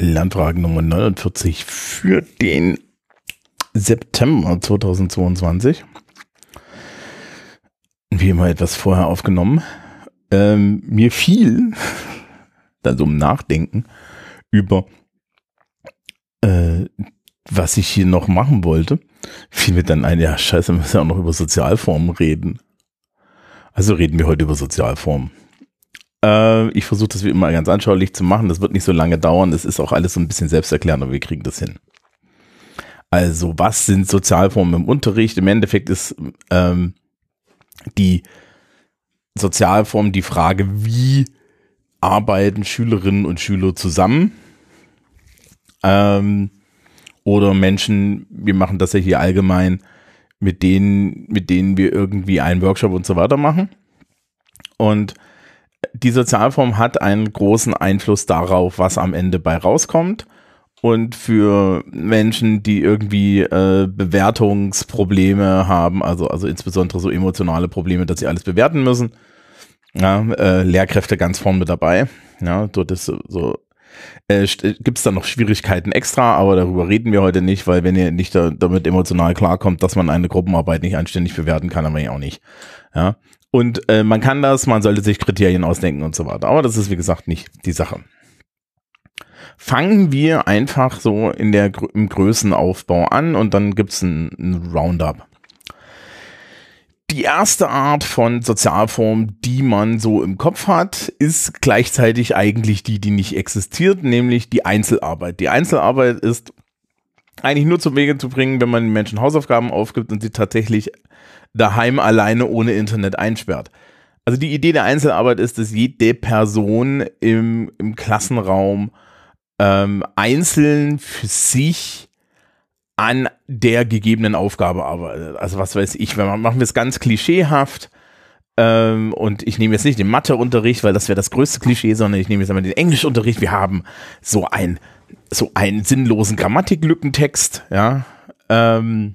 Lernfrage Nummer 49 für den September 2022. Wie immer etwas vorher aufgenommen. Ähm, mir fiel, dann so im Nachdenken, über äh, was ich hier noch machen wollte, fiel mir dann ein, ja scheiße, wir müssen ja auch noch über Sozialformen reden. Also reden wir heute über Sozialformen. Äh, ich versuche das wie immer ganz anschaulich zu machen. Das wird nicht so lange dauern. Es ist auch alles so ein bisschen selbsterklärend, aber wir kriegen das hin. Also, was sind Sozialformen im Unterricht? Im Endeffekt ist ähm, die Sozialform die Frage, wie arbeiten Schülerinnen und Schüler zusammen? Ähm, oder Menschen, wir machen das ja hier allgemein, mit denen, mit denen wir irgendwie einen Workshop und so weiter machen. Und die Sozialform hat einen großen Einfluss darauf, was am Ende bei rauskommt. Und für Menschen, die irgendwie äh, Bewertungsprobleme haben, also, also insbesondere so emotionale Probleme, dass sie alles bewerten müssen, ja, äh, Lehrkräfte ganz vorn mit dabei. Ja, dort ist so, so äh, gibt es da noch Schwierigkeiten extra, aber darüber reden wir heute nicht, weil wenn ihr nicht da, damit emotional klarkommt, dass man eine Gruppenarbeit nicht anständig bewerten kann, aber ja auch nicht. Ja, und äh, man kann das, man sollte sich Kriterien ausdenken und so weiter. Aber das ist, wie gesagt, nicht die Sache. Fangen wir einfach so in der, im Größenaufbau an und dann gibt es ein, ein Roundup. Die erste Art von Sozialform, die man so im Kopf hat, ist gleichzeitig eigentlich die, die nicht existiert, nämlich die Einzelarbeit. Die Einzelarbeit ist eigentlich nur zum Wege zu bringen, wenn man den Menschen Hausaufgaben aufgibt und sie tatsächlich daheim alleine ohne Internet einsperrt. Also die Idee der Einzelarbeit ist, dass jede Person im, im Klassenraum ähm, einzeln für sich an der gegebenen Aufgabe arbeitet. Also was weiß ich, wenn man machen wir es ganz klischeehaft ähm, und ich nehme jetzt nicht den Matheunterricht, weil das wäre das größte Klischee, sondern ich nehme jetzt einmal den Englischunterricht. Wir haben so ein so einen sinnlosen Grammatiklückentext, ja. Ähm,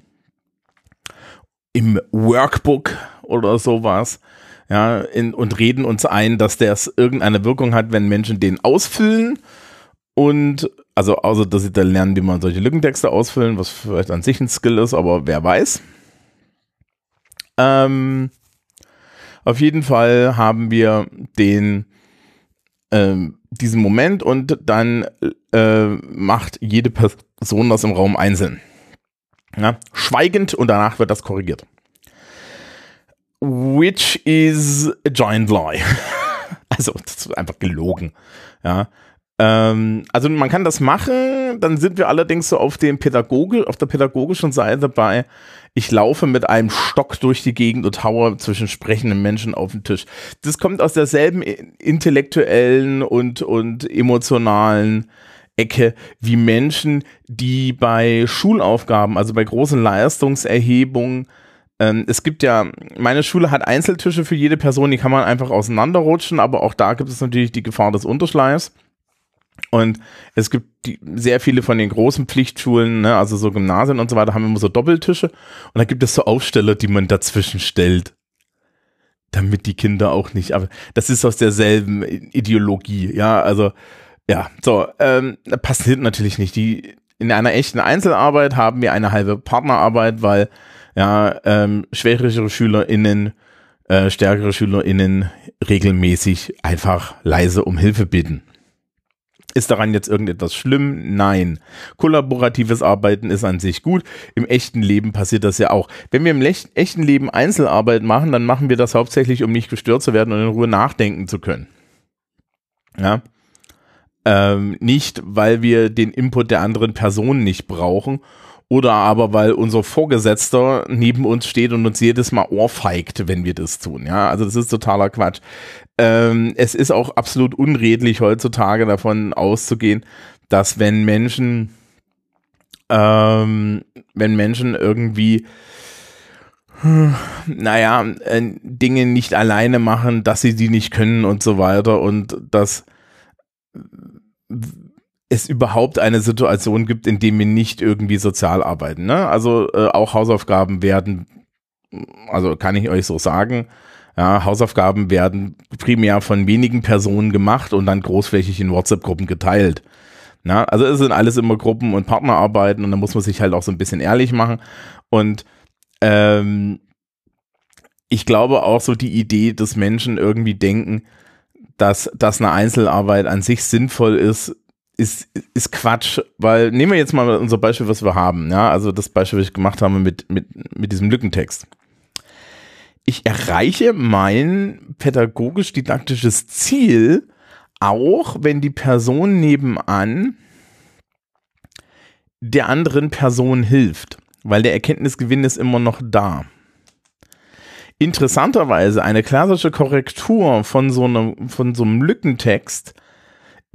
im Workbook oder sowas, ja, in, und reden uns ein, dass das irgendeine Wirkung hat, wenn Menschen den ausfüllen und also außer dass sie dann lernen, wie man solche Lückentexte ausfüllen, was vielleicht an sich ein Skill ist, aber wer weiß. Ähm, auf jeden Fall haben wir den ähm, diesen Moment und dann äh, macht jede Person das im Raum einzeln. Ja, schweigend und danach wird das korrigiert. Which is a giant lie. also, das ist einfach gelogen. Ja. Ähm, also man kann das machen, dann sind wir allerdings so auf dem Pädagoge, auf der pädagogischen Seite bei, ich laufe mit einem Stock durch die Gegend und haue zwischen sprechenden Menschen auf den Tisch. Das kommt aus derselben intellektuellen und, und emotionalen Ecke wie Menschen, die bei Schulaufgaben, also bei großen Leistungserhebungen, ähm, es gibt ja, meine Schule hat Einzeltische für jede Person, die kann man einfach auseinanderrutschen, aber auch da gibt es natürlich die Gefahr des Unterschleifs. Und es gibt die, sehr viele von den großen Pflichtschulen, ne, also so Gymnasien und so weiter, haben immer so Doppeltische. Und da gibt es so Aufsteller, die man dazwischen stellt. Damit die Kinder auch nicht, aber das ist aus derselben Ideologie, ja, also ja, so, ähm, passiert natürlich nicht. Die, in einer echten Einzelarbeit haben wir eine halbe Partnerarbeit, weil ja, ähm, schwächere SchülerInnen, äh, stärkere SchülerInnen regelmäßig einfach leise um Hilfe bitten. Ist daran jetzt irgendetwas schlimm? Nein. Kollaboratives Arbeiten ist an sich gut. Im echten Leben passiert das ja auch. Wenn wir im echten Leben Einzelarbeit machen, dann machen wir das hauptsächlich, um nicht gestört zu werden und in Ruhe nachdenken zu können. Ja. Ähm, nicht, weil wir den Input der anderen Person nicht brauchen oder aber weil unser Vorgesetzter neben uns steht und uns jedes Mal ohrfeigt, wenn wir das tun. Ja, also das ist totaler Quatsch. Ähm, es ist auch absolut unredlich heutzutage davon auszugehen, dass wenn Menschen, ähm, wenn Menschen irgendwie naja, äh, Dinge nicht alleine machen, dass sie die nicht können und so weiter und dass es überhaupt eine Situation gibt, in dem wir nicht irgendwie sozial arbeiten. Ne? Also äh, auch Hausaufgaben werden, also kann ich euch so sagen, ja, Hausaufgaben werden primär von wenigen Personen gemacht und dann großflächig in WhatsApp-Gruppen geteilt. Na, also es sind alles immer Gruppen und Partnerarbeiten und da muss man sich halt auch so ein bisschen ehrlich machen. Und ähm, ich glaube auch so die Idee, dass Menschen irgendwie denken, dass, dass eine Einzelarbeit an sich sinnvoll ist, ist, ist Quatsch, weil nehmen wir jetzt mal unser Beispiel, was wir haben, ja, also das Beispiel, was ich gemacht habe mit, mit, mit diesem Lückentext. Ich erreiche mein pädagogisch-didaktisches Ziel auch, wenn die Person nebenan der anderen Person hilft, weil der Erkenntnisgewinn ist immer noch da. Interessanterweise eine klassische Korrektur von so einem, von so einem Lückentext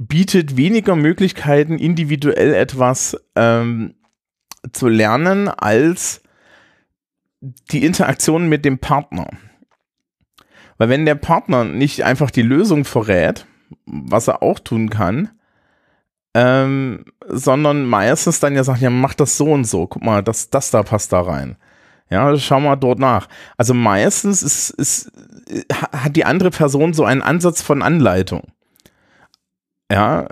bietet weniger Möglichkeiten, individuell etwas ähm, zu lernen, als die Interaktion mit dem Partner. Weil wenn der Partner nicht einfach die Lösung verrät, was er auch tun kann, ähm, sondern meistens dann ja sagt, ja, mach das so und so, guck mal, das, das da passt da rein. Ja, schau mal dort nach. Also meistens ist, ist, hat die andere Person so einen Ansatz von Anleitung. Ja,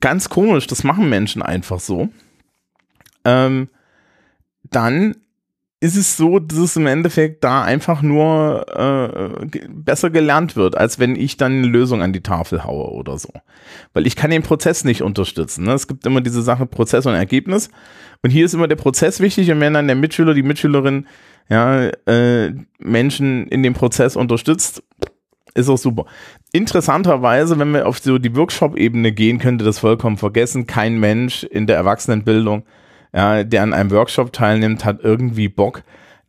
ganz komisch, das machen Menschen einfach so. Ähm, dann ist es so, dass es im Endeffekt da einfach nur äh, besser gelernt wird, als wenn ich dann eine Lösung an die Tafel haue oder so. Weil ich kann den Prozess nicht unterstützen. Ne? Es gibt immer diese Sache Prozess und Ergebnis. Und hier ist immer der Prozess wichtig und wenn dann der Mitschüler, die Mitschülerin ja, äh, Menschen in dem Prozess unterstützt, ist auch super. Interessanterweise, wenn wir auf so die Workshop-Ebene gehen, könnte das vollkommen vergessen. Kein Mensch in der Erwachsenenbildung, ja, der an einem Workshop teilnimmt, hat irgendwie Bock,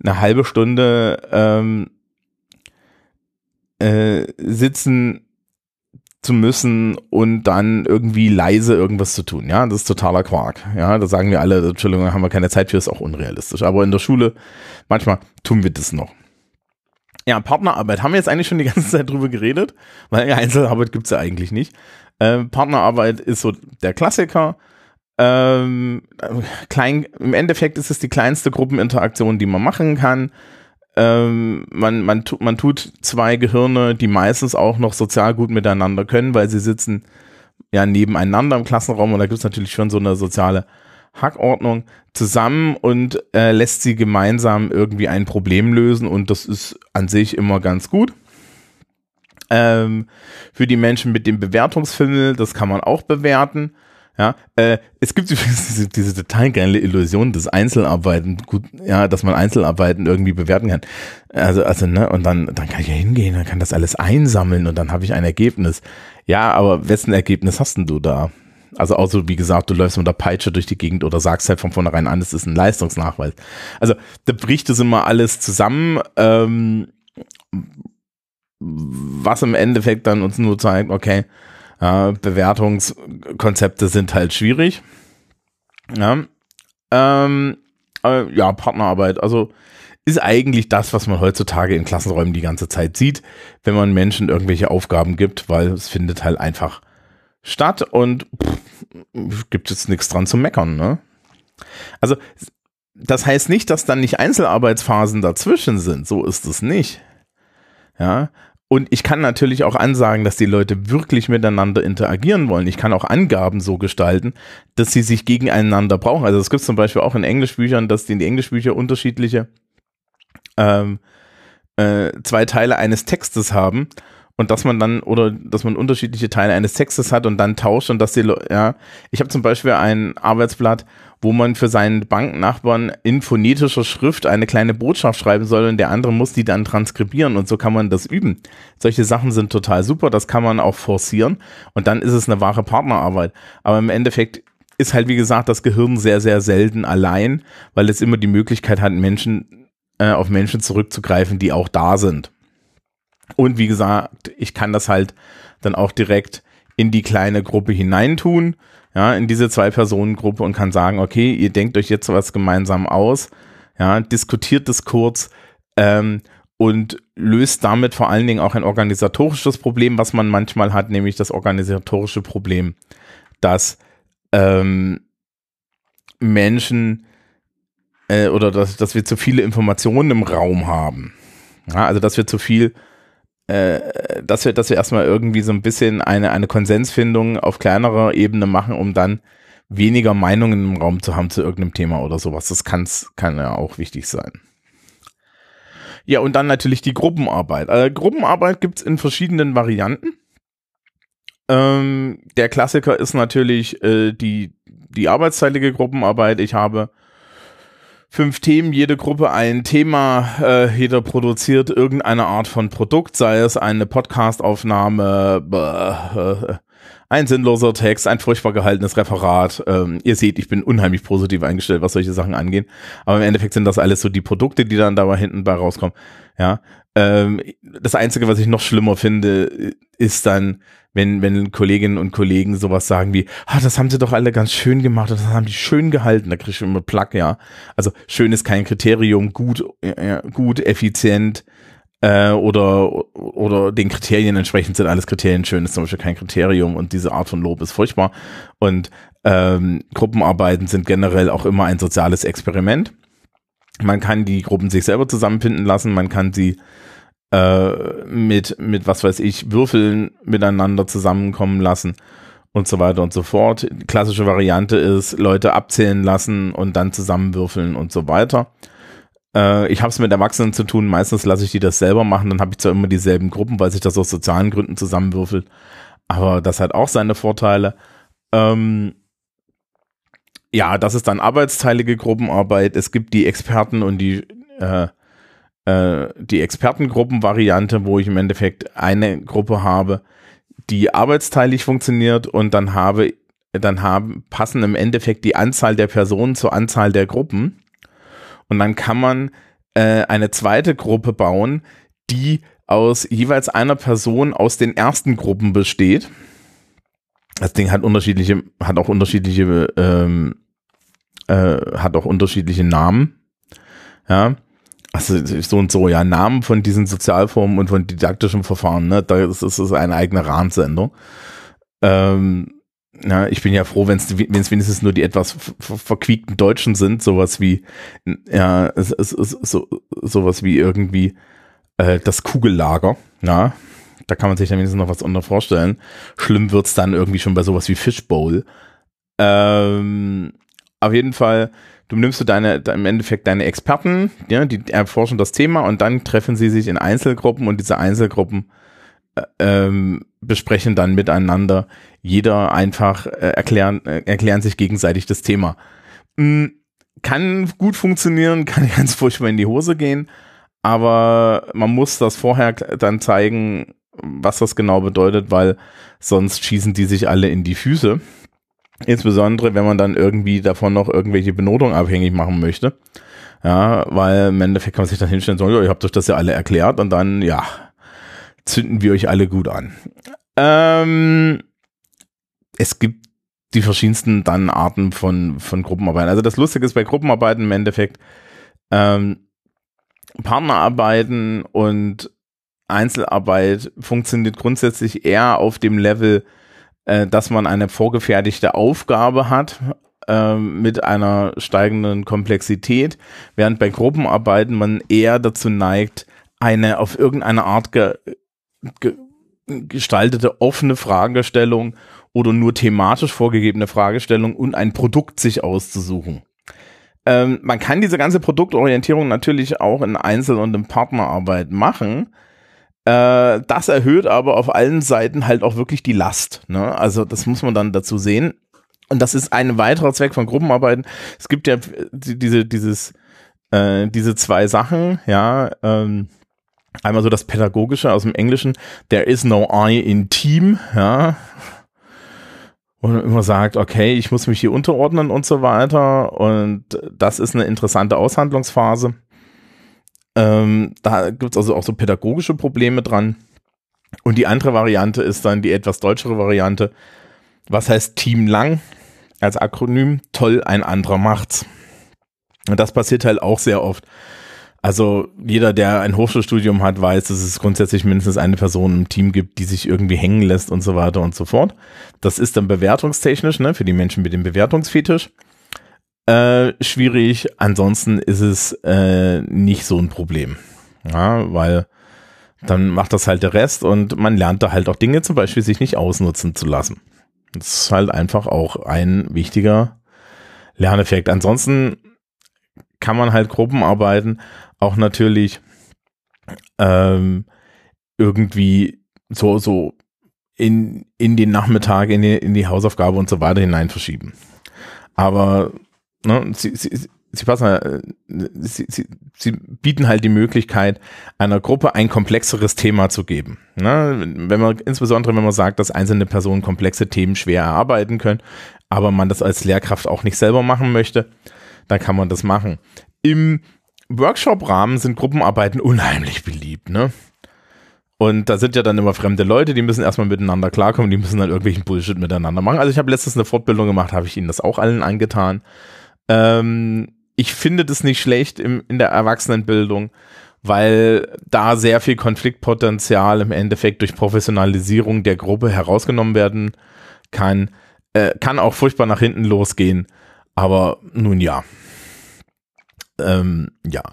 eine halbe Stunde ähm, äh, sitzen zu müssen und dann irgendwie leise irgendwas zu tun. Ja, das ist totaler Quark. Ja, da sagen wir alle, Entschuldigung, haben wir keine Zeit für, ist auch unrealistisch. Aber in der Schule, manchmal tun wir das noch. Ja, Partnerarbeit haben wir jetzt eigentlich schon die ganze Zeit drüber geredet, weil Einzelarbeit gibt es ja eigentlich nicht. Ähm, Partnerarbeit ist so der Klassiker. Ähm, klein, Im Endeffekt ist es die kleinste Gruppeninteraktion, die man machen kann. Ähm, man, man, tu, man tut zwei Gehirne, die meistens auch noch sozial gut miteinander können, weil sie sitzen ja nebeneinander im Klassenraum und da gibt es natürlich schon so eine soziale Hackordnung zusammen und äh, lässt sie gemeinsam irgendwie ein Problem lösen und das ist an sich immer ganz gut. Ähm, für die Menschen mit dem Bewertungsfilm, das kann man auch bewerten. Ja, äh, es gibt übrigens diese, diese total geile Illusion des Einzelarbeiten, gut, ja, dass man Einzelarbeiten irgendwie bewerten kann. Also, also, ne, und dann, dann kann ich ja hingehen, dann kann das alles einsammeln und dann habe ich ein Ergebnis. Ja, aber wessen Ergebnis hast denn du da? Also so, wie gesagt, du läufst mit der Peitsche durch die Gegend oder sagst halt von vornherein an, es ist ein Leistungsnachweis. Also da bricht es immer alles zusammen, ähm, was im Endeffekt dann uns nur zeigt, okay, äh, Bewertungskonzepte sind halt schwierig. Ja, ähm, äh, ja, Partnerarbeit, also ist eigentlich das, was man heutzutage in Klassenräumen die ganze Zeit sieht, wenn man Menschen irgendwelche Aufgaben gibt, weil es findet halt einfach statt und pff, gibt jetzt nichts dran zu meckern. Ne? Also das heißt nicht, dass dann nicht Einzelarbeitsphasen dazwischen sind. So ist es nicht. Ja. Und ich kann natürlich auch ansagen, dass die Leute wirklich miteinander interagieren wollen. Ich kann auch Angaben so gestalten, dass sie sich gegeneinander brauchen. Also es gibt zum Beispiel auch in Englischbüchern, dass die in die Englischbücher unterschiedliche ähm, äh, zwei Teile eines Textes haben und dass man dann oder dass man unterschiedliche Teile eines Textes hat und dann tauscht und dass die ja ich habe zum Beispiel ein Arbeitsblatt wo man für seinen Banknachbarn in phonetischer Schrift eine kleine Botschaft schreiben soll und der andere muss die dann transkribieren und so kann man das üben. Solche Sachen sind total super, das kann man auch forcieren und dann ist es eine wahre Partnerarbeit. Aber im Endeffekt ist halt wie gesagt das Gehirn sehr sehr selten allein, weil es immer die Möglichkeit hat Menschen äh, auf Menschen zurückzugreifen, die auch da sind. Und wie gesagt, ich kann das halt dann auch direkt in die kleine Gruppe hineintun, ja, in diese Zwei-Personen-Gruppe und kann sagen, okay, ihr denkt euch jetzt was gemeinsam aus, ja, diskutiert das kurz ähm, und löst damit vor allen Dingen auch ein organisatorisches Problem, was man manchmal hat, nämlich das organisatorische Problem, dass ähm, Menschen äh, oder dass, dass wir zu viele Informationen im Raum haben. Ja, also dass wir zu viel äh, dass wir, dass wir erstmal irgendwie so ein bisschen eine, eine Konsensfindung auf kleinerer Ebene machen, um dann weniger Meinungen im Raum zu haben zu irgendeinem Thema oder sowas. Das kann's, kann ja auch wichtig sein. Ja, und dann natürlich die Gruppenarbeit. Also Gruppenarbeit gibt's in verschiedenen Varianten. Ähm, der Klassiker ist natürlich äh, die, die arbeitsteilige Gruppenarbeit. Ich habe fünf Themen, jede Gruppe ein Thema, äh, jeder produziert irgendeine Art von Produkt, sei es eine Podcastaufnahme, äh, ein sinnloser Text, ein furchtbar gehaltenes Referat. Ähm, ihr seht, ich bin unheimlich positiv eingestellt, was solche Sachen angeht. Aber im Endeffekt sind das alles so die Produkte, die dann da hinten bei rauskommen. Ja. Ähm, das Einzige, was ich noch schlimmer finde, ist dann, wenn, wenn Kolleginnen und Kollegen sowas sagen wie, ah, das haben sie doch alle ganz schön gemacht, das haben die schön gehalten, da kriege ich immer Plack, ja. Also schön ist kein Kriterium, gut, ja, gut, effizient, äh, oder, oder den Kriterien entsprechend sind alles Kriterien schön, ist zum Beispiel kein Kriterium und diese Art von Lob ist furchtbar. Und ähm, Gruppenarbeiten sind generell auch immer ein soziales Experiment. Man kann die Gruppen sich selber zusammenfinden lassen, man kann sie äh, mit, mit, was weiß ich, Würfeln miteinander zusammenkommen lassen und so weiter und so fort. Die klassische Variante ist, Leute abzählen lassen und dann zusammenwürfeln und so weiter. Äh, ich habe es mit Erwachsenen zu tun, meistens lasse ich die das selber machen, dann habe ich zwar immer dieselben Gruppen, weil sich das aus sozialen Gründen zusammenwürfelt, aber das hat auch seine Vorteile. Ähm, ja, das ist dann arbeitsteilige Gruppenarbeit. Es gibt die Experten und die äh, äh, die Expertengruppenvariante, wo ich im Endeffekt eine Gruppe habe, die arbeitsteilig funktioniert und dann habe dann haben passen im Endeffekt die Anzahl der Personen zur Anzahl der Gruppen und dann kann man äh, eine zweite Gruppe bauen, die aus jeweils einer Person aus den ersten Gruppen besteht. Das Ding hat unterschiedliche, hat auch unterschiedliche, ähm, äh, hat auch unterschiedliche Namen. Ja. Also so und so, ja, Namen von diesen Sozialformen und von didaktischen Verfahren, ne, das ist, das ist eine eigene Rahmensendung. Ähm, ja, ich bin ja froh, wenn es wenigstens nur die etwas verquiekten Deutschen sind, sowas wie, ja, es, es, es, so, sowas wie irgendwie äh, das Kugellager, ja, da kann man sich dann wenigstens noch was unter vorstellen. Schlimm wird's dann irgendwie schon bei sowas wie Fishbowl. Ähm, auf jeden Fall, du nimmst du deine, im Endeffekt deine Experten, ja, die erforschen das Thema und dann treffen sie sich in Einzelgruppen und diese Einzelgruppen ähm, besprechen dann miteinander, jeder einfach äh, erklären, äh, erklären sich gegenseitig das Thema. Mhm, kann gut funktionieren, kann ganz furchtbar in die Hose gehen, aber man muss das vorher dann zeigen, was das genau bedeutet, weil sonst schießen die sich alle in die Füße. Insbesondere, wenn man dann irgendwie davon noch irgendwelche Benotungen abhängig machen möchte. Ja, weil im Endeffekt kann man sich dann hinstellen und sagen, ja, ihr habt euch das ja alle erklärt und dann, ja, zünden wir euch alle gut an. Ähm, es gibt die verschiedensten dann Arten von, von Gruppenarbeiten. Also das Lustige ist bei Gruppenarbeiten im Endeffekt, ähm, Partnerarbeiten und Einzelarbeit funktioniert grundsätzlich eher auf dem Level, äh, dass man eine vorgefertigte Aufgabe hat äh, mit einer steigenden Komplexität, während bei Gruppenarbeiten man eher dazu neigt, eine auf irgendeine Art ge ge gestaltete offene Fragestellung oder nur thematisch vorgegebene Fragestellung und ein Produkt sich auszusuchen. Ähm, man kann diese ganze Produktorientierung natürlich auch in Einzel- und in Partnerarbeit machen. Äh, das erhöht aber auf allen Seiten halt auch wirklich die Last. Ne? Also das muss man dann dazu sehen. Und das ist ein weiterer Zweck von Gruppenarbeiten. Es gibt ja diese, dieses, äh, diese zwei Sachen, ja, ähm, Einmal so das Pädagogische aus dem Englischen, there is no I in Team, ja. Und man immer sagt, okay, ich muss mich hier unterordnen und so weiter. Und das ist eine interessante Aushandlungsphase. Ähm, da gibt es also auch so pädagogische Probleme dran. Und die andere Variante ist dann die etwas deutschere Variante. Was heißt Team lang als Akronym? Toll, ein anderer macht's. Und das passiert halt auch sehr oft. Also jeder, der ein Hochschulstudium hat, weiß, dass es grundsätzlich mindestens eine Person im Team gibt, die sich irgendwie hängen lässt und so weiter und so fort. Das ist dann bewertungstechnisch, ne, für die Menschen mit dem Bewertungsfetisch. Äh, schwierig. Ansonsten ist es äh, nicht so ein Problem. Ja, weil dann macht das halt der Rest und man lernt da halt auch Dinge, zum Beispiel sich nicht ausnutzen zu lassen. Das ist halt einfach auch ein wichtiger Lerneffekt. Ansonsten kann man halt Gruppenarbeiten auch natürlich ähm, irgendwie so, so in, in den Nachmittag, in die, in die Hausaufgabe und so weiter hinein verschieben. Aber ne, sie, sie, sie passen, äh, sie, sie, sie bieten halt die Möglichkeit, einer Gruppe ein komplexeres Thema zu geben. Ne? Wenn man, insbesondere wenn man sagt, dass einzelne Personen komplexe Themen schwer erarbeiten können, aber man das als Lehrkraft auch nicht selber machen möchte, dann kann man das machen. Im Workshop-Rahmen sind Gruppenarbeiten unheimlich beliebt, ne? Und da sind ja dann immer fremde Leute, die müssen erstmal miteinander klarkommen, die müssen dann irgendwelchen Bullshit miteinander machen. Also ich habe letztens eine Fortbildung gemacht, habe ich ihnen das auch allen angetan. Ähm, ich finde das nicht schlecht im, in der Erwachsenenbildung, weil da sehr viel Konfliktpotenzial im Endeffekt durch Professionalisierung der Gruppe herausgenommen werden kann. Äh, kann auch furchtbar nach hinten losgehen, aber nun ja. Ähm, ja.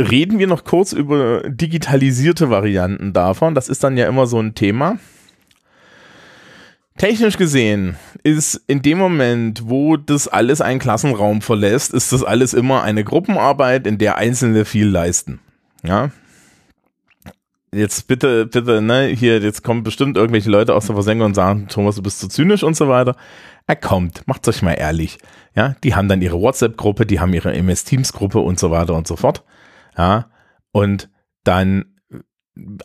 Reden wir noch kurz über digitalisierte Varianten davon. Das ist dann ja immer so ein Thema. Technisch gesehen ist in dem Moment, wo das alles einen Klassenraum verlässt, ist das alles immer eine Gruppenarbeit, in der Einzelne viel leisten. Ja. Jetzt bitte, bitte, ne, hier, jetzt kommen bestimmt irgendwelche Leute aus der Versenkung und sagen, Thomas, du bist zu zynisch und so weiter. Er kommt, macht euch mal ehrlich. Ja, die haben dann ihre WhatsApp-Gruppe, die haben ihre MS-Teams-Gruppe und so weiter und so fort. Ja, und dann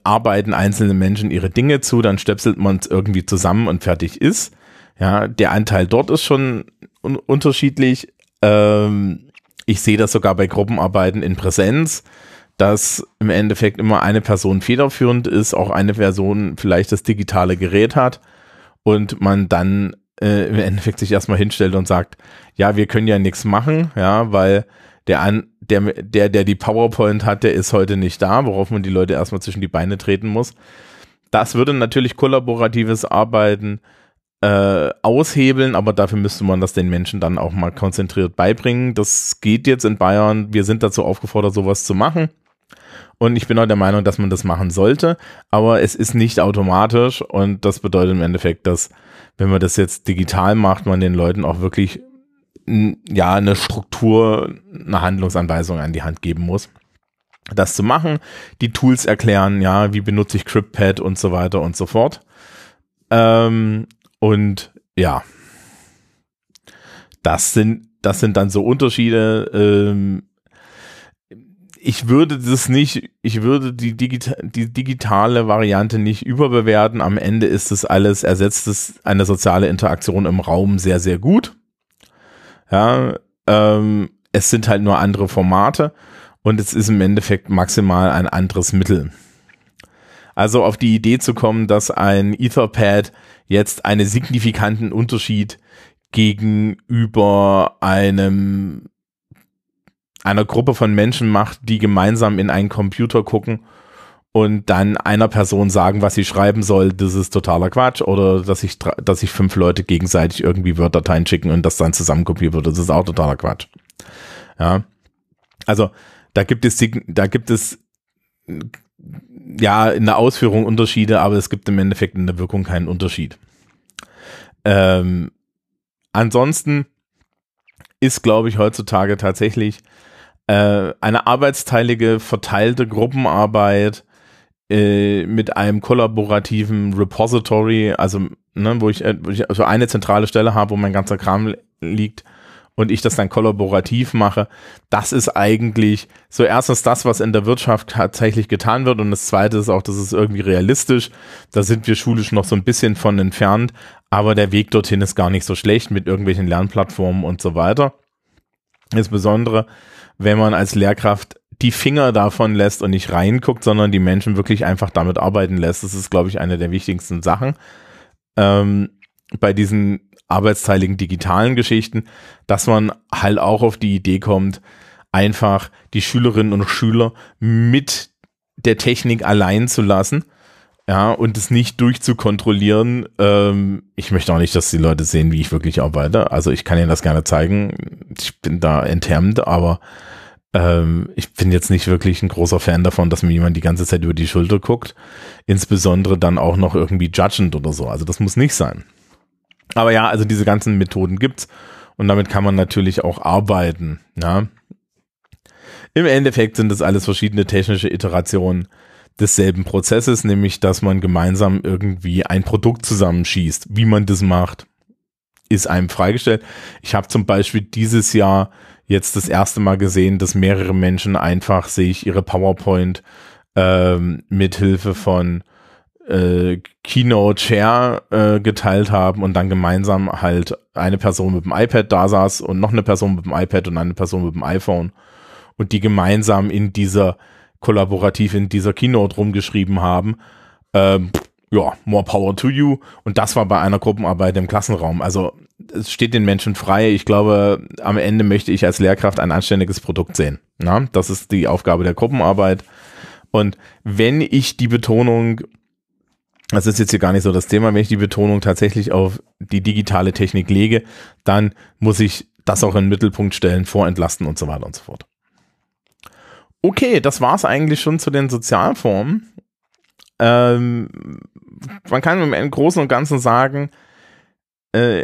arbeiten einzelne Menschen ihre Dinge zu, dann stöpselt man es irgendwie zusammen und fertig ist. Ja, der Anteil dort ist schon un unterschiedlich. Ähm, ich sehe das sogar bei Gruppenarbeiten in Präsenz, dass im Endeffekt immer eine Person federführend ist, auch eine Person vielleicht das digitale Gerät hat und man dann äh, im Endeffekt sich erstmal hinstellt und sagt, ja, wir können ja nichts machen, ja, weil der, an, der, der, der die PowerPoint hat, der ist heute nicht da, worauf man die Leute erstmal zwischen die Beine treten muss. Das würde natürlich kollaboratives Arbeiten äh, aushebeln, aber dafür müsste man das den Menschen dann auch mal konzentriert beibringen. Das geht jetzt in Bayern. Wir sind dazu aufgefordert, sowas zu machen. Und ich bin auch der Meinung, dass man das machen sollte, aber es ist nicht automatisch und das bedeutet im Endeffekt, dass wenn man das jetzt digital macht, man den Leuten auch wirklich ja, eine Struktur, eine Handlungsanweisung an die Hand geben muss. Das zu machen, die Tools erklären, ja, wie benutze ich CryptPad und so weiter und so fort. Ähm, und ja, das sind, das sind dann so Unterschiede. Ähm, ich würde das nicht, ich würde die, Digita die digitale Variante nicht überbewerten. Am Ende ist es alles, ersetzt es eine soziale Interaktion im Raum sehr, sehr gut. Ja, ähm, es sind halt nur andere Formate und es ist im Endeffekt maximal ein anderes Mittel. Also auf die Idee zu kommen, dass ein Etherpad jetzt einen signifikanten Unterschied gegenüber einem einer Gruppe von Menschen macht, die gemeinsam in einen Computer gucken und dann einer Person sagen, was sie schreiben soll, das ist totaler Quatsch. Oder dass sich dass sich fünf Leute gegenseitig irgendwie Word-Dateien schicken und das dann zusammenkopiert wird, das ist auch totaler Quatsch. Ja. Also, da gibt es, da gibt es, ja, in der Ausführung Unterschiede, aber es gibt im Endeffekt in der Wirkung keinen Unterschied. Ähm, ansonsten ist, glaube ich, heutzutage tatsächlich äh, eine arbeitsteilige, verteilte Gruppenarbeit äh, mit einem kollaborativen Repository, also ne, wo, ich, äh, wo ich also eine zentrale Stelle habe, wo mein ganzer Kram liegt und ich das dann kollaborativ mache, das ist eigentlich so erstens das, was in der Wirtschaft tatsächlich getan wird und das zweite ist auch, das ist irgendwie realistisch. Da sind wir schulisch noch so ein bisschen von entfernt, aber der Weg dorthin ist gar nicht so schlecht mit irgendwelchen Lernplattformen und so weiter. Insbesondere, wenn man als Lehrkraft die Finger davon lässt und nicht reinguckt, sondern die Menschen wirklich einfach damit arbeiten lässt. Das ist, glaube ich, eine der wichtigsten Sachen ähm, bei diesen arbeitsteiligen digitalen Geschichten, dass man halt auch auf die Idee kommt, einfach die Schülerinnen und Schüler mit der Technik allein zu lassen. Ja, und es nicht durchzukontrollieren. Ähm, ich möchte auch nicht, dass die Leute sehen, wie ich wirklich arbeite. Also ich kann ihnen das gerne zeigen. Ich bin da enthemmt, aber ähm, ich bin jetzt nicht wirklich ein großer Fan davon, dass mir jemand die ganze Zeit über die Schulter guckt. Insbesondere dann auch noch irgendwie judgend oder so. Also das muss nicht sein. Aber ja, also diese ganzen Methoden gibt's und damit kann man natürlich auch arbeiten. Ja. Im Endeffekt sind das alles verschiedene technische Iterationen desselben Prozesses, nämlich dass man gemeinsam irgendwie ein Produkt zusammenschießt. Wie man das macht, ist einem freigestellt. Ich habe zum Beispiel dieses Jahr jetzt das erste Mal gesehen, dass mehrere Menschen einfach sich ihre PowerPoint ähm, mithilfe von äh, Keynote Share äh, geteilt haben und dann gemeinsam halt eine Person mit dem iPad da saß und noch eine Person mit dem iPad und eine Person mit dem iPhone und die gemeinsam in dieser kollaborativ in dieser Keynote rumgeschrieben haben. Ähm, ja, more power to you. Und das war bei einer Gruppenarbeit im Klassenraum. Also es steht den Menschen frei. Ich glaube, am Ende möchte ich als Lehrkraft ein anständiges Produkt sehen. Na, das ist die Aufgabe der Gruppenarbeit. Und wenn ich die Betonung, das ist jetzt hier gar nicht so das Thema, wenn ich die Betonung tatsächlich auf die digitale Technik lege, dann muss ich das auch in den Mittelpunkt stellen, vorentlasten und so weiter und so fort. Okay, das war es eigentlich schon zu den Sozialformen. Ähm, man kann im Großen und Ganzen sagen, äh,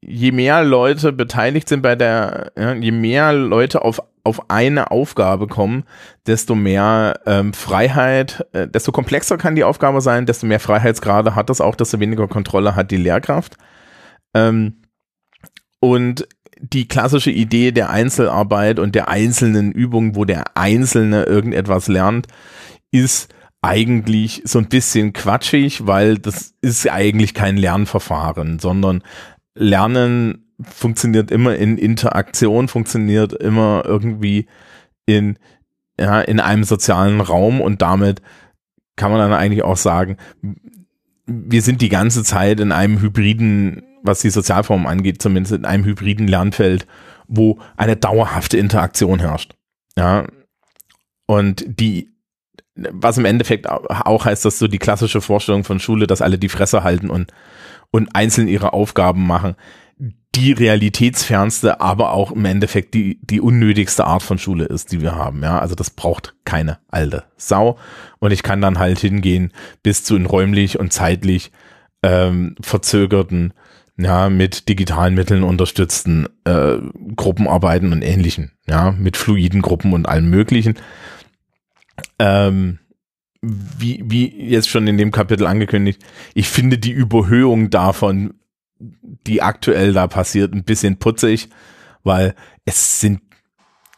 je mehr Leute beteiligt sind bei der, ja, je mehr Leute auf, auf eine Aufgabe kommen, desto mehr ähm, Freiheit, äh, desto komplexer kann die Aufgabe sein, desto mehr Freiheitsgrade hat das auch, desto weniger Kontrolle hat die Lehrkraft. Ähm, und die klassische Idee der Einzelarbeit und der einzelnen Übungen, wo der Einzelne irgendetwas lernt, ist eigentlich so ein bisschen quatschig, weil das ist eigentlich kein Lernverfahren, sondern Lernen funktioniert immer in Interaktion, funktioniert immer irgendwie in, ja, in einem sozialen Raum. Und damit kann man dann eigentlich auch sagen, wir sind die ganze Zeit in einem hybriden was die Sozialform angeht, zumindest in einem hybriden Lernfeld, wo eine dauerhafte Interaktion herrscht. Ja. Und die, was im Endeffekt auch heißt, dass so die klassische Vorstellung von Schule, dass alle die Fresse halten und, und einzeln ihre Aufgaben machen, die realitätsfernste, aber auch im Endeffekt die, die unnötigste Art von Schule ist, die wir haben. Ja, also das braucht keine alte Sau. Und ich kann dann halt hingehen bis zu in räumlich und zeitlich ähm, verzögerten ja, mit digitalen Mitteln unterstützten äh, Gruppenarbeiten und ähnlichen, ja, mit fluiden Gruppen und allem möglichen. Ähm, wie, wie jetzt schon in dem Kapitel angekündigt, ich finde die Überhöhung davon, die aktuell da passiert, ein bisschen putzig, weil es sind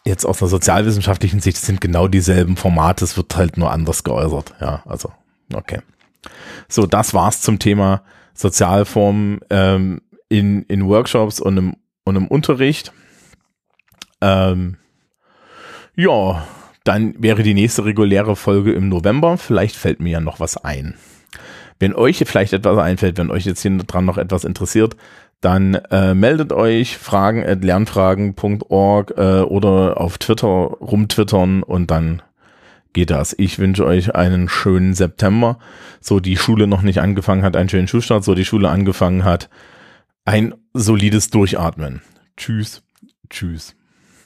jetzt aus einer sozialwissenschaftlichen Sicht sind genau dieselben Formate, es wird halt nur anders geäußert. Ja, also, okay. So, das war's zum Thema Sozialformen ähm, in, in Workshops und im, und im Unterricht. Ähm, ja, dann wäre die nächste reguläre Folge im November. Vielleicht fällt mir ja noch was ein. Wenn euch vielleicht etwas einfällt, wenn euch jetzt hier dran noch etwas interessiert, dann äh, meldet euch fragen at lernfragen.org äh, oder auf Twitter rumtwittern und dann geht das. Ich wünsche euch einen schönen September. So die Schule noch nicht angefangen hat, einen schönen Schulstart. So die Schule angefangen hat, ein solides Durchatmen. Tschüss. Tschüss.